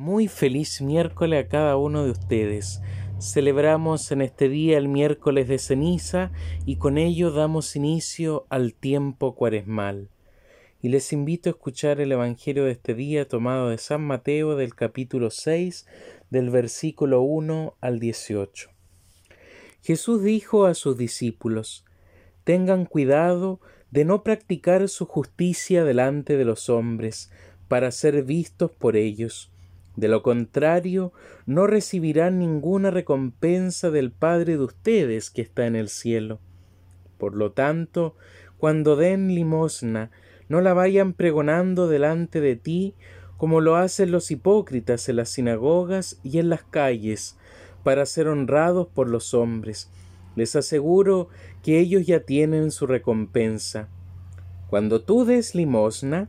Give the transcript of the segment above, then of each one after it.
Muy feliz miércoles a cada uno de ustedes. Celebramos en este día el miércoles de ceniza y con ello damos inicio al tiempo cuaresmal. Y les invito a escuchar el Evangelio de este día tomado de San Mateo del capítulo 6 del versículo 1 al 18. Jesús dijo a sus discípulos, Tengan cuidado de no practicar su justicia delante de los hombres, para ser vistos por ellos de lo contrario, no recibirán ninguna recompensa del Padre de ustedes que está en el cielo. Por lo tanto, cuando den limosna, no la vayan pregonando delante de ti, como lo hacen los hipócritas en las sinagogas y en las calles, para ser honrados por los hombres. Les aseguro que ellos ya tienen su recompensa. Cuando tú des limosna,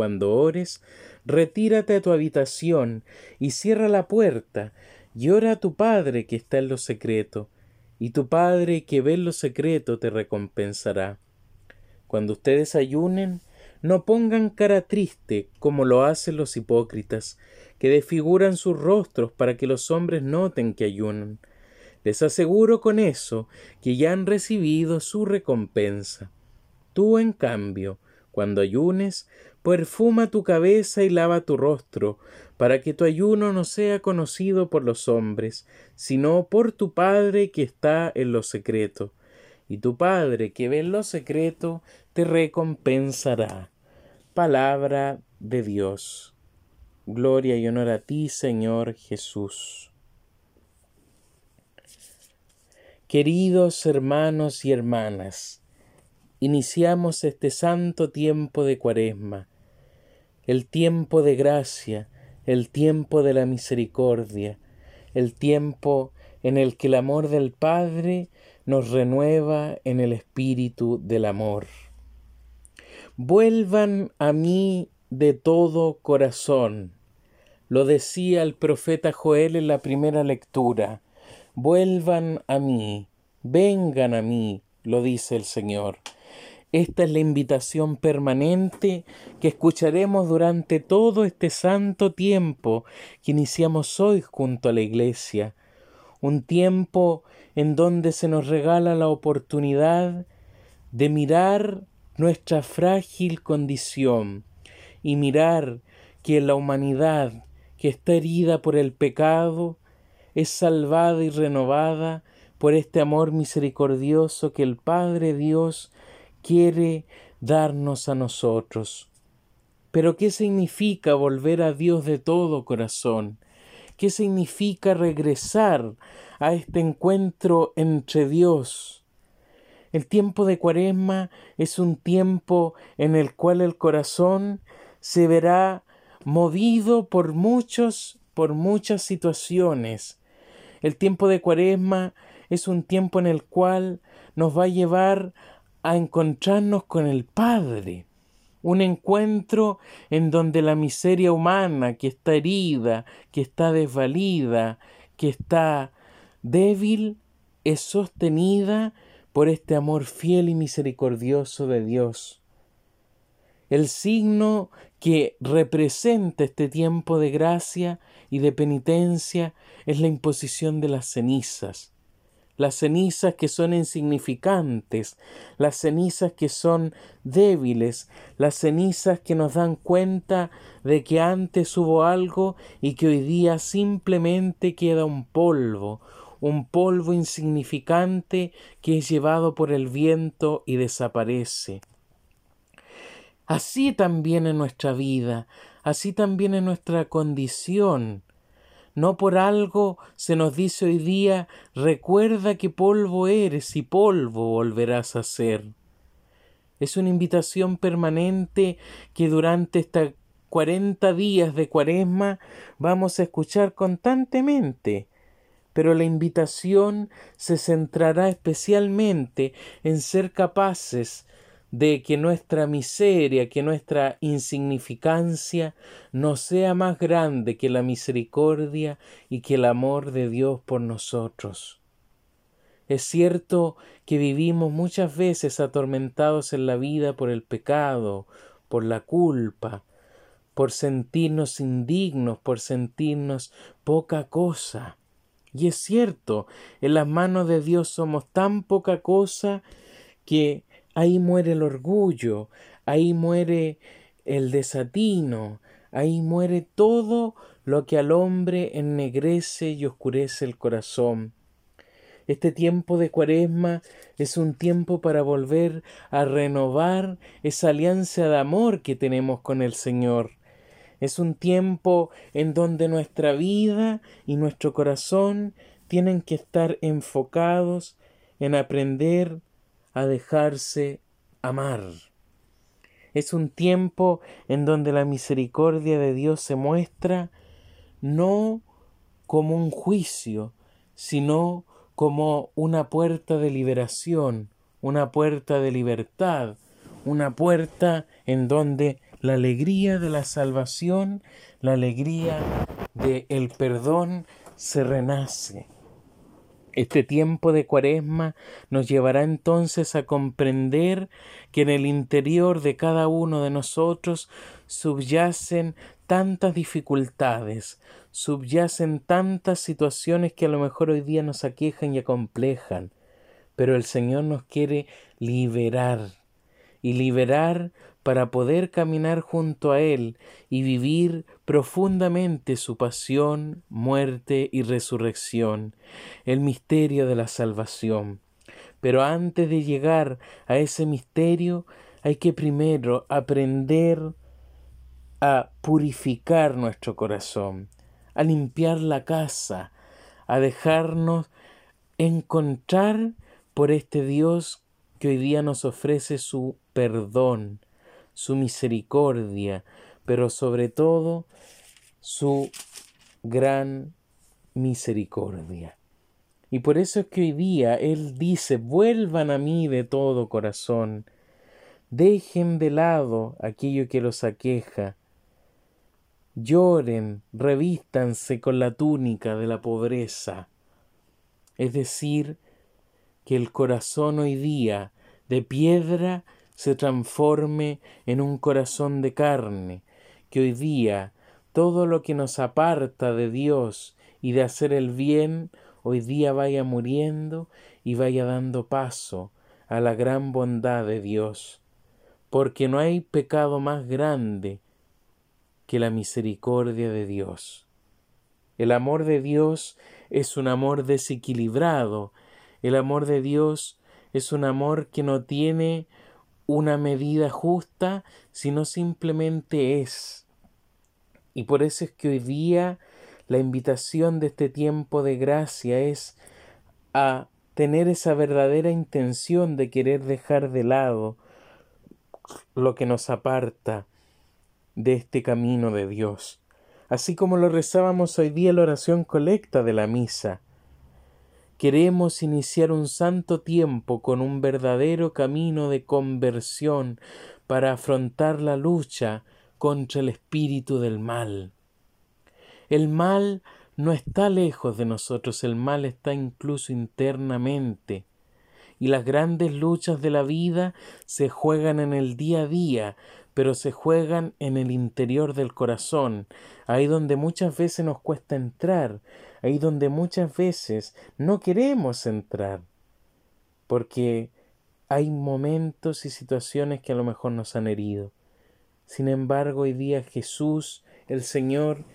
cuando ores, retírate a tu habitación y cierra la puerta, y ora a tu Padre que está en lo secreto, y tu Padre que ve en lo secreto te recompensará. Cuando ustedes ayunen, no pongan cara triste como lo hacen los hipócritas, que desfiguran sus rostros para que los hombres noten que ayunan. Les aseguro con eso que ya han recibido su recompensa. Tú, en cambio, cuando ayunes, perfuma tu cabeza y lava tu rostro, para que tu ayuno no sea conocido por los hombres, sino por tu Padre que está en lo secreto. Y tu Padre que ve en lo secreto te recompensará. Palabra de Dios. Gloria y honor a ti, Señor Jesús. Queridos hermanos y hermanas, iniciamos este santo tiempo de cuaresma, el tiempo de gracia, el tiempo de la misericordia, el tiempo en el que el amor del Padre nos renueva en el espíritu del amor. Vuelvan a mí de todo corazón. Lo decía el profeta Joel en la primera lectura. Vuelvan a mí, vengan a mí, lo dice el Señor. Esta es la invitación permanente que escucharemos durante todo este santo tiempo que iniciamos hoy junto a la Iglesia, un tiempo en donde se nos regala la oportunidad de mirar nuestra frágil condición y mirar que la humanidad que está herida por el pecado es salvada y renovada por este amor misericordioso que el Padre Dios quiere darnos a nosotros. Pero ¿qué significa volver a Dios de todo corazón? ¿Qué significa regresar a este encuentro entre Dios? El tiempo de Cuaresma es un tiempo en el cual el corazón se verá movido por muchos por muchas situaciones. El tiempo de Cuaresma es un tiempo en el cual nos va a llevar a encontrarnos con el Padre, un encuentro en donde la miseria humana que está herida, que está desvalida, que está débil, es sostenida por este amor fiel y misericordioso de Dios. El signo que representa este tiempo de gracia y de penitencia es la imposición de las cenizas, las cenizas que son insignificantes, las cenizas que son débiles, las cenizas que nos dan cuenta de que antes hubo algo y que hoy día simplemente queda un polvo, un polvo insignificante que es llevado por el viento y desaparece. Así también en nuestra vida, así también en nuestra condición, no por algo se nos dice hoy día recuerda que polvo eres y polvo volverás a ser. Es una invitación permanente que durante esta cuarenta días de cuaresma vamos a escuchar constantemente. pero la invitación se centrará especialmente en ser capaces de que nuestra miseria, que nuestra insignificancia no sea más grande que la misericordia y que el amor de Dios por nosotros. Es cierto que vivimos muchas veces atormentados en la vida por el pecado, por la culpa, por sentirnos indignos, por sentirnos poca cosa. Y es cierto, en las manos de Dios somos tan poca cosa que ahí muere el orgullo, ahí muere el desatino, ahí muere todo lo que al hombre ennegrece y oscurece el corazón. Este tiempo de cuaresma es un tiempo para volver a renovar esa alianza de amor que tenemos con el Señor. Es un tiempo en donde nuestra vida y nuestro corazón tienen que estar enfocados en aprender a dejarse amar. Es un tiempo en donde la misericordia de Dios se muestra no como un juicio, sino como una puerta de liberación, una puerta de libertad, una puerta en donde la alegría de la salvación, la alegría del el perdón se renace. Este tiempo de cuaresma nos llevará entonces a comprender que en el interior de cada uno de nosotros subyacen tantas dificultades, subyacen tantas situaciones que a lo mejor hoy día nos aquejan y acomplejan, pero el Señor nos quiere liberar y liberar para poder caminar junto a Él y vivir profundamente su pasión, muerte y resurrección, el misterio de la salvación. Pero antes de llegar a ese misterio hay que primero aprender a purificar nuestro corazón, a limpiar la casa, a dejarnos encontrar por este Dios que hoy día nos ofrece su perdón, su misericordia, pero sobre todo su gran misericordia. Y por eso es que hoy día Él dice, vuelvan a mí de todo corazón, dejen de lado aquello que los aqueja, lloren, revístanse con la túnica de la pobreza. Es decir, que el corazón hoy día de piedra se transforme en un corazón de carne, que hoy día todo lo que nos aparta de Dios y de hacer el bien, hoy día vaya muriendo y vaya dando paso a la gran bondad de Dios, porque no hay pecado más grande que la misericordia de Dios. El amor de Dios es un amor desequilibrado, el amor de Dios es un amor que no tiene una medida justa, sino simplemente es. Y por eso es que hoy día la invitación de este tiempo de gracia es a tener esa verdadera intención de querer dejar de lado lo que nos aparta de este camino de Dios. Así como lo rezábamos hoy día la oración colecta de la misa, Queremos iniciar un santo tiempo con un verdadero camino de conversión para afrontar la lucha contra el espíritu del mal. El mal no está lejos de nosotros, el mal está incluso internamente. Y las grandes luchas de la vida se juegan en el día a día, pero se juegan en el interior del corazón, ahí donde muchas veces nos cuesta entrar, ahí donde muchas veces no queremos entrar, porque hay momentos y situaciones que a lo mejor nos han herido. Sin embargo, hoy día Jesús, el Señor,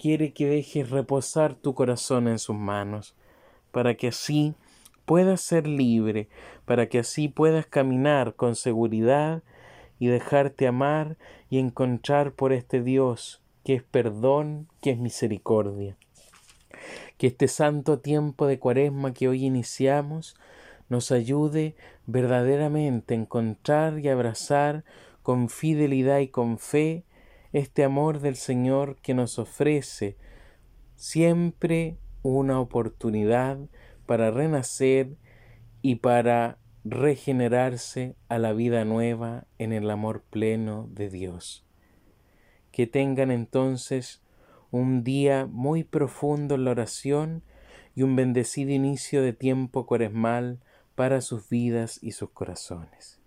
quiere que dejes reposar tu corazón en sus manos, para que así puedas ser libre, para que así puedas caminar con seguridad y dejarte amar y encontrar por este Dios que es perdón, que es misericordia. Que este santo tiempo de cuaresma que hoy iniciamos nos ayude verdaderamente a encontrar y abrazar con fidelidad y con fe este amor del Señor que nos ofrece siempre una oportunidad para renacer y para regenerarse a la vida nueva en el amor pleno de Dios. Que tengan entonces un día muy profundo en la oración y un bendecido inicio de tiempo cuaresmal para sus vidas y sus corazones.